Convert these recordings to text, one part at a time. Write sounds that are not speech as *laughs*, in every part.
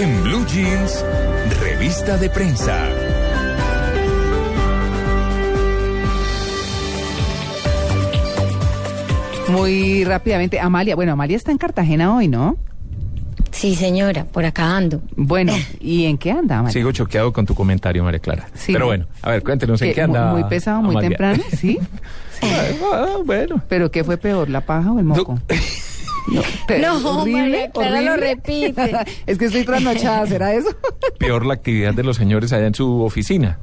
En Blue Jeans, revista de prensa. Muy rápidamente, Amalia, bueno, Amalia está en Cartagena hoy, ¿no? Sí, señora, por acá ando. Bueno, *laughs* ¿y en qué anda, Amalia? Sigo choqueado con tu comentario, María Clara. Sí. Pero bueno, a ver, cuéntenos en ¿Qué, qué anda. Muy, muy pesado, muy Amalia? temprano, ¿sí? *laughs* Ah, bueno. ¿Pero qué fue peor, la paja o el moco? No, *laughs* te- No, María Clara lo repite. *laughs* es que estoy trasnochada, ¿será eso? *laughs* Peor la actividad de los señores allá en su oficina.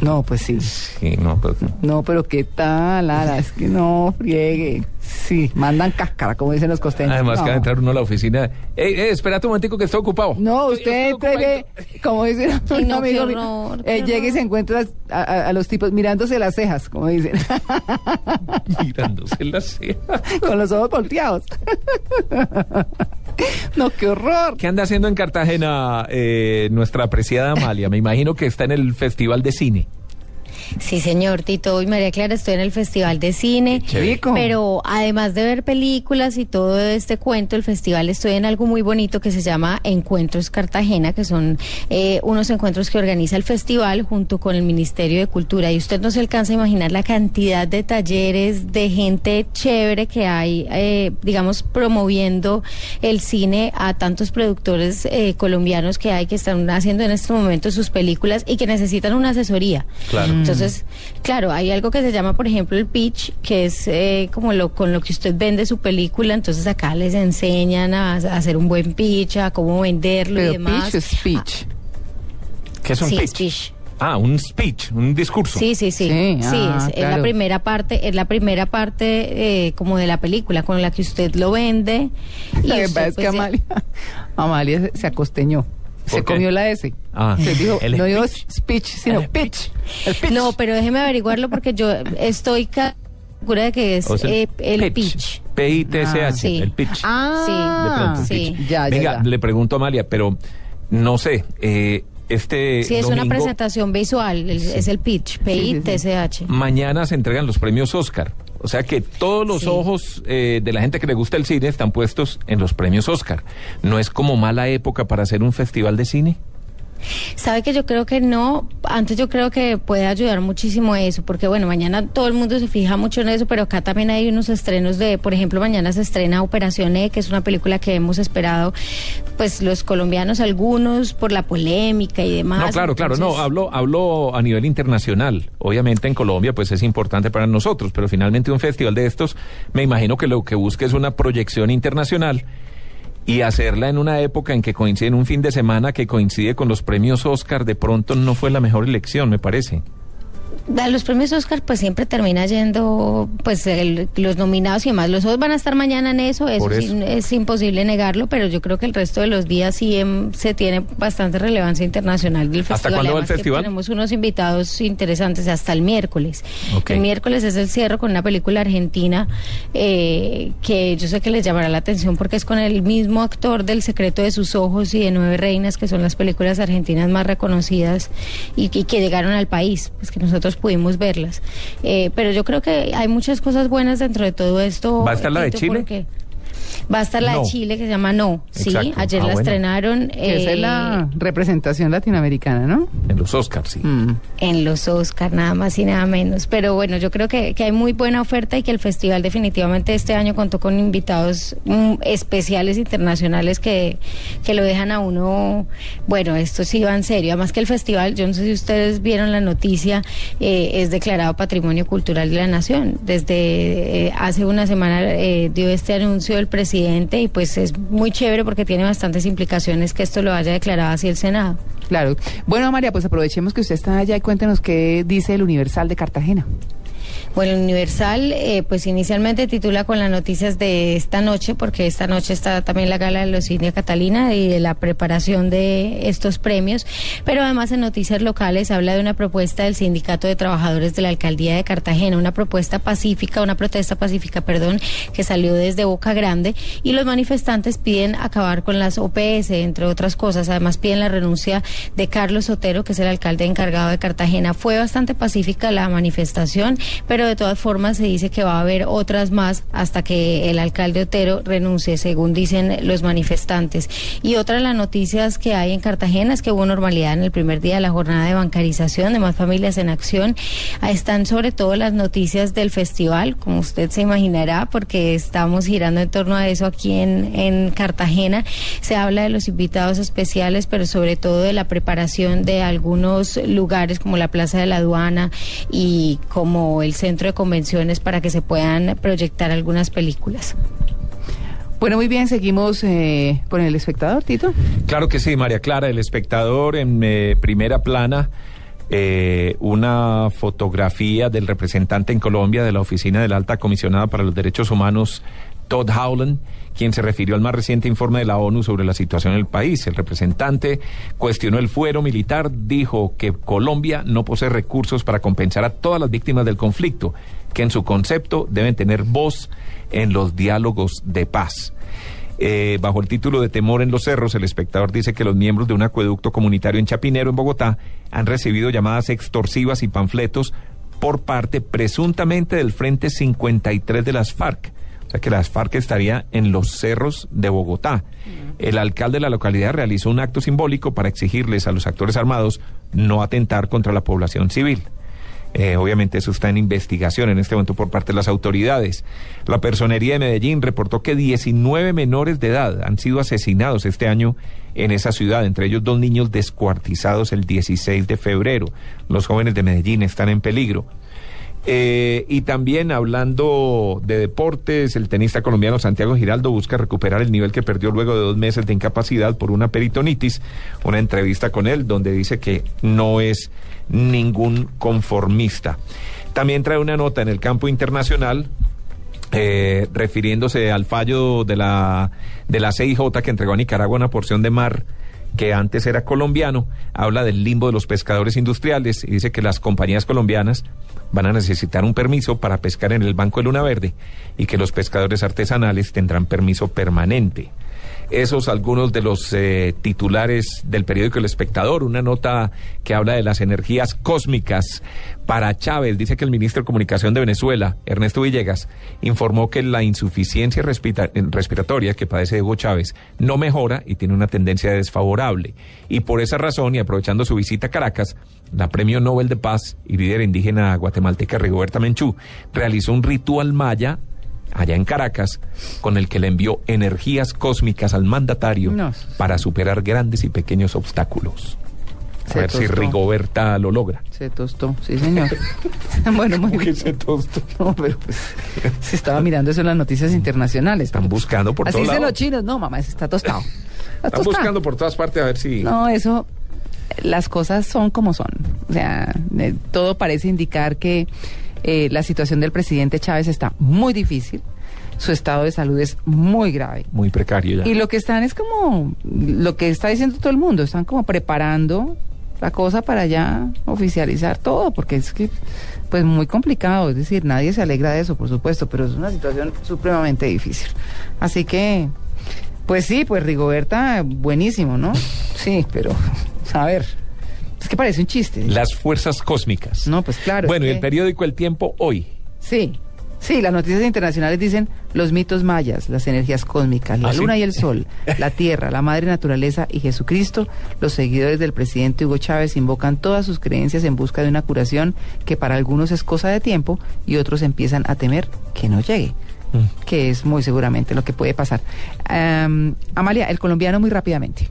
No, pues sí. Sí, no, pues. No, pero ¿qué tal, Lara? Es que no, friegue. Sí, mandan cáscara, como dicen los costeños. Además, no. que va a entrar uno a la oficina. Ey, ey, espérate un momentico que estoy ocupado. No, usted entregue, como dice un *laughs* no, amigo horror, eh, qué llega y se encuentra a, a- a los tipos mirándose las cejas, como dicen. *laughs* Mirándose la ceja. *laughs* con los ojos volteados. no, qué horror. ¿Qué anda haciendo en Cartagena eh, nuestra apreciada Amalia? Me imagino que está en el Festival de Cine. Sí, señor Tito. Hoy, María Clara, estoy en el Festival de Cine. Rico. Pero además de ver películas y todo este cuento, el festival estoy en algo muy bonito que se llama Encuentros Cartagena, que son eh, unos encuentros que organiza el festival junto con el Ministerio de Cultura. Y usted no se alcanza a imaginar la cantidad de talleres de gente chévere que hay, eh, digamos, promoviendo el cine a tantos productores eh, colombianos que hay que están haciendo en este momento sus películas y que necesitan una asesoría. Claro. Entonces, claro, hay algo que se llama, por ejemplo, el pitch, que es eh, como lo con lo que usted vende su película. Entonces acá les enseñan a, a hacer un buen pitch, a cómo venderlo y demás. pitch es speech. ¿Qué es un sí, pitch? speech. Ah, un speech, un discurso. Sí, sí, sí. Sí, Sí, ah, es, es la primera parte, es la primera parte eh, como de la película con la que usted lo vende. Y que usted, pasa es que pues, Amalia, *laughs* Amalia se acosteñó. Se comió la S. Ah. Se dijo, El no digo speech. speech, sino El pitch. El pitch. No, pero déjeme averiguarlo porque yo estoy segura de que es O sea, eh, el pitch. P-I-T-C-H, Ah, sí. el pitch. Ah, de pronto, el sí. pitch. Ya, ya, Venga, ya. le pregunto a Amalia, pero no sé, eh, este Sí, es una presentación visual, el- es el pitch, P-I-T-C-H. Mañana se entregan los premios Oscar. O sea que todos los Sí. ojos eh, de la gente que le gusta el cine están puestos en los premios Oscar. ¿No es como mala época para hacer un festival de cine? Sabe que yo creo que no, antes yo creo que puede ayudar muchísimo eso, porque bueno, mañana todo el mundo se fija mucho en eso, pero acá también hay unos estrenos de, por ejemplo, mañana se estrena Operación E, que es una película que hemos esperado, pues los colombianos algunos, por la polémica y demás. No, claro, claro, no, hablo, hablo a nivel internacional. Obviamente en Colombia pues es importante para nosotros, pero finalmente un festival de estos me imagino que lo que busca es una proyección internacional y hacerla en una época en que coincide en un fin de semana que coincide con los premios Oscar, de pronto no fue la mejor elección, me parece. A los premios Oscar pues siempre termina yendo pues el- los nominados y demás. Los dos van a estar mañana en eso, eso, sí, es imposible negarlo, pero yo creo que el resto de los días sí em, se tiene bastante relevancia internacional del ¿Hasta festival. cuándo va el festival? tenemos unos invitados interesantes hasta el miércoles. El miércoles es el cierre con una película argentina eh, que yo sé que les llamará la atención porque es con el mismo actor del Secreto de sus ojos y de Nueve Reinas, que son las películas argentinas más reconocidas y, y que llegaron al país, pues que nosotros pudimos verlas. Eh, pero yo creo que hay muchas cosas buenas dentro de todo esto. ¿Va a estar la de Chile? porque Va a estar la No. de Chile que se llama No, sí, Exacto. ayer Ah, la bueno. estrenaron. Que esa es eh, la representación latinoamericana, ¿no? En los Oscars, sí. Mm. en los Oscar, nada más y nada menos. Pero bueno, yo creo que, que hay muy buena oferta y que el festival definitivamente este año contó con invitados mm, especiales internacionales que, que lo dejan a uno, bueno, esto sí va en serio. Además que el festival, yo no sé si ustedes vieron la noticia, eh, es declarado Patrimonio Cultural de la Nación. Desde eh, hace una semana eh, dio este anuncio el presidente y pues es muy chévere porque tiene bastantes implicaciones que esto lo haya declarado así el Senado. Claro. Bueno, María, pues aprovechemos que usted está allá y cuéntenos qué dice el Universal de Cartagena. Bueno, Universal, eh, pues inicialmente titula con las noticias de esta noche, porque esta noche está también la gala de los India Catalina y de la preparación de estos premios, pero además en noticias locales habla de una propuesta del Sindicato de Trabajadores de la Alcaldía de Cartagena, una propuesta pacífica, una protesta pacífica, perdón, que salió desde Boca Grande y los manifestantes piden acabar con las OPS, entre otras cosas. Además piden la renuncia de Carlos Sotero, que es el alcalde encargado de Cartagena. Fue bastante pacífica la manifestación, pero de todas formas se dice que va a haber otras más hasta que el alcalde Otero renuncie, según dicen los manifestantes. Y otra de las noticias que hay en Cartagena es que hubo normalidad en el primer día de la jornada de bancarización de más familias en acción. Están sobre todo las noticias del festival, como usted se imaginará, porque estamos girando en torno a eso aquí en, en Cartagena. Se habla de los invitados especiales, pero sobre todo de la preparación de algunos lugares como la Plaza de la Aduana y como el centro de convenciones para que se puedan proyectar algunas películas. Bueno, muy bien, seguimos eh, con el espectador, Tito. Claro que sí, María Clara, el espectador en eh, primera plana. eh, una fotografía del representante en Colombia de la Oficina de la Alta Comisionada para los Derechos Humanos, Todd Howland, quien se refirió al más reciente informe de la ONU sobre la situación en el país. El representante cuestionó el fuero militar, dijo que Colombia no posee recursos para compensar a todas las víctimas del conflicto, que en su concepto deben tener voz en los diálogos de paz. Eh, bajo el título de Temor en los Cerros, el espectador dice que los miembros de un acueducto comunitario en Chapinero, en Bogotá, han recibido llamadas extorsivas y panfletos por parte presuntamente del Frente 53 de las FARC. O sea que las FARC estaría en los cerros de Bogotá. El alcalde de la localidad realizó un acto simbólico para exigirles a los actores armados no atentar contra la población civil. Eh, obviamente eso está en investigación en este momento por parte de las autoridades. La Personería de Medellín reportó que 19 menores de edad han sido asesinados este año en esa ciudad, entre ellos dos niños descuartizados el 16 de febrero. Los jóvenes de Medellín están en peligro. Eh, y también hablando de deportes, el tenista colombiano Santiago Giraldo busca recuperar el nivel que perdió luego de dos meses de incapacidad por una peritonitis. Una entrevista con él donde dice que no es ningún conformista. También trae una nota en el campo internacional eh, refiriéndose al fallo de la, de la CIJ que entregó a Nicaragua una porción de mar que antes era colombiano, habla del limbo de los pescadores industriales y dice que las compañías colombianas van a necesitar un permiso para pescar en el Banco de Luna Verde y que los pescadores artesanales tendrán permiso permanente. Esos algunos de los eh, titulares del periódico El Espectador, una nota que habla de las energías cósmicas para Chávez. Dice que el ministro de Comunicación de Venezuela, Ernesto Villegas, informó que la insuficiencia respira- respiratoria que padece Hugo Chávez no mejora y tiene una tendencia desfavorable. Y por esa razón, y aprovechando su visita a Caracas, la Premio Nobel de Paz y líder indígena guatemalteca Rigoberta Menchú realizó un ritual maya allá en Caracas, con el que le envió energías cósmicas al mandatario No. para superar grandes y pequeños obstáculos. A Se ver si. Rigoberta lo logra. Se tostó, sí, señor. *laughs* bueno, muy bien. tostó? No, pero pues se estaba mirando eso en las noticias internacionales. Están buscando por Así todos dicen lados. los chinos. No, mamá, está tostado. Está Están tostado. buscando por todas partes a ver si... No, eso, las cosas son como son. O sea, eh, todo parece indicar que eh, la situación del presidente Chávez está muy difícil. Su estado de salud es muy grave. Muy precario ya. Y lo que están es como lo que está diciendo todo el mundo, están como preparando la cosa para ya oficializar todo, porque es que pues muy complicado, es decir, nadie se alegra de eso, por supuesto, pero es una situación supremamente difícil. Así que pues sí, pues Rigoberta buenísimo, ¿no? Sí, pero a ver, es que parece un chiste. Las fuerzas cósmicas. No, pues claro. Bueno, y el periódico El Tiempo hoy. Sí, sí, las noticias internacionales dicen los mitos mayas, las energías cósmicas, la ¿Ah, sí? luna y el sol, la tierra, la madre naturaleza y Jesucristo. Los seguidores del presidente Hugo Chávez invocan todas sus creencias en busca de una curación que para algunos es cosa de tiempo y otros empiezan a temer que no llegue. Mm. Que es muy seguramente lo que puede pasar. Am, Amalia, el colombiano muy rápidamente.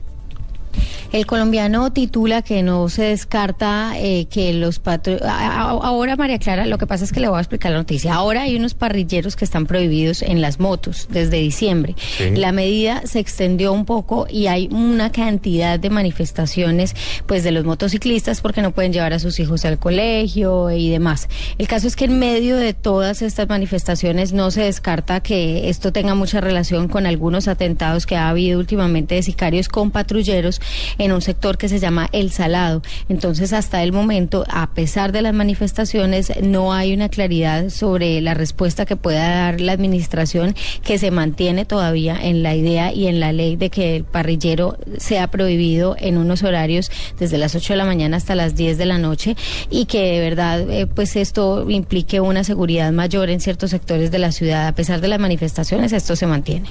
El colombiano titula que no se descarta eh, que los a- Ahora, María Clara, lo que pasa es que le voy a explicar la noticia. Ahora hay unos parrilleros que están prohibidos en las motos desde diciembre. Sí. La medida se extendió un poco y hay una cantidad de manifestaciones pues de los motociclistas porque no pueden llevar a sus hijos al colegio y demás. El caso es que en medio de todas estas manifestaciones no se descarta que esto tenga mucha relación con algunos atentados que ha habido últimamente de sicarios con patrulleros en un sector que se llama El Salado. Entonces, hasta el momento, a pesar de las manifestaciones, no hay una claridad sobre la respuesta que pueda dar la administración que se mantiene todavía en la idea y en la ley de que el parrillero sea prohibido en unos horarios desde las 8 de la mañana hasta las 10 de la noche y que de verdad eh, pues esto implique una seguridad mayor en ciertos sectores de la ciudad. A pesar de las manifestaciones, esto se mantiene.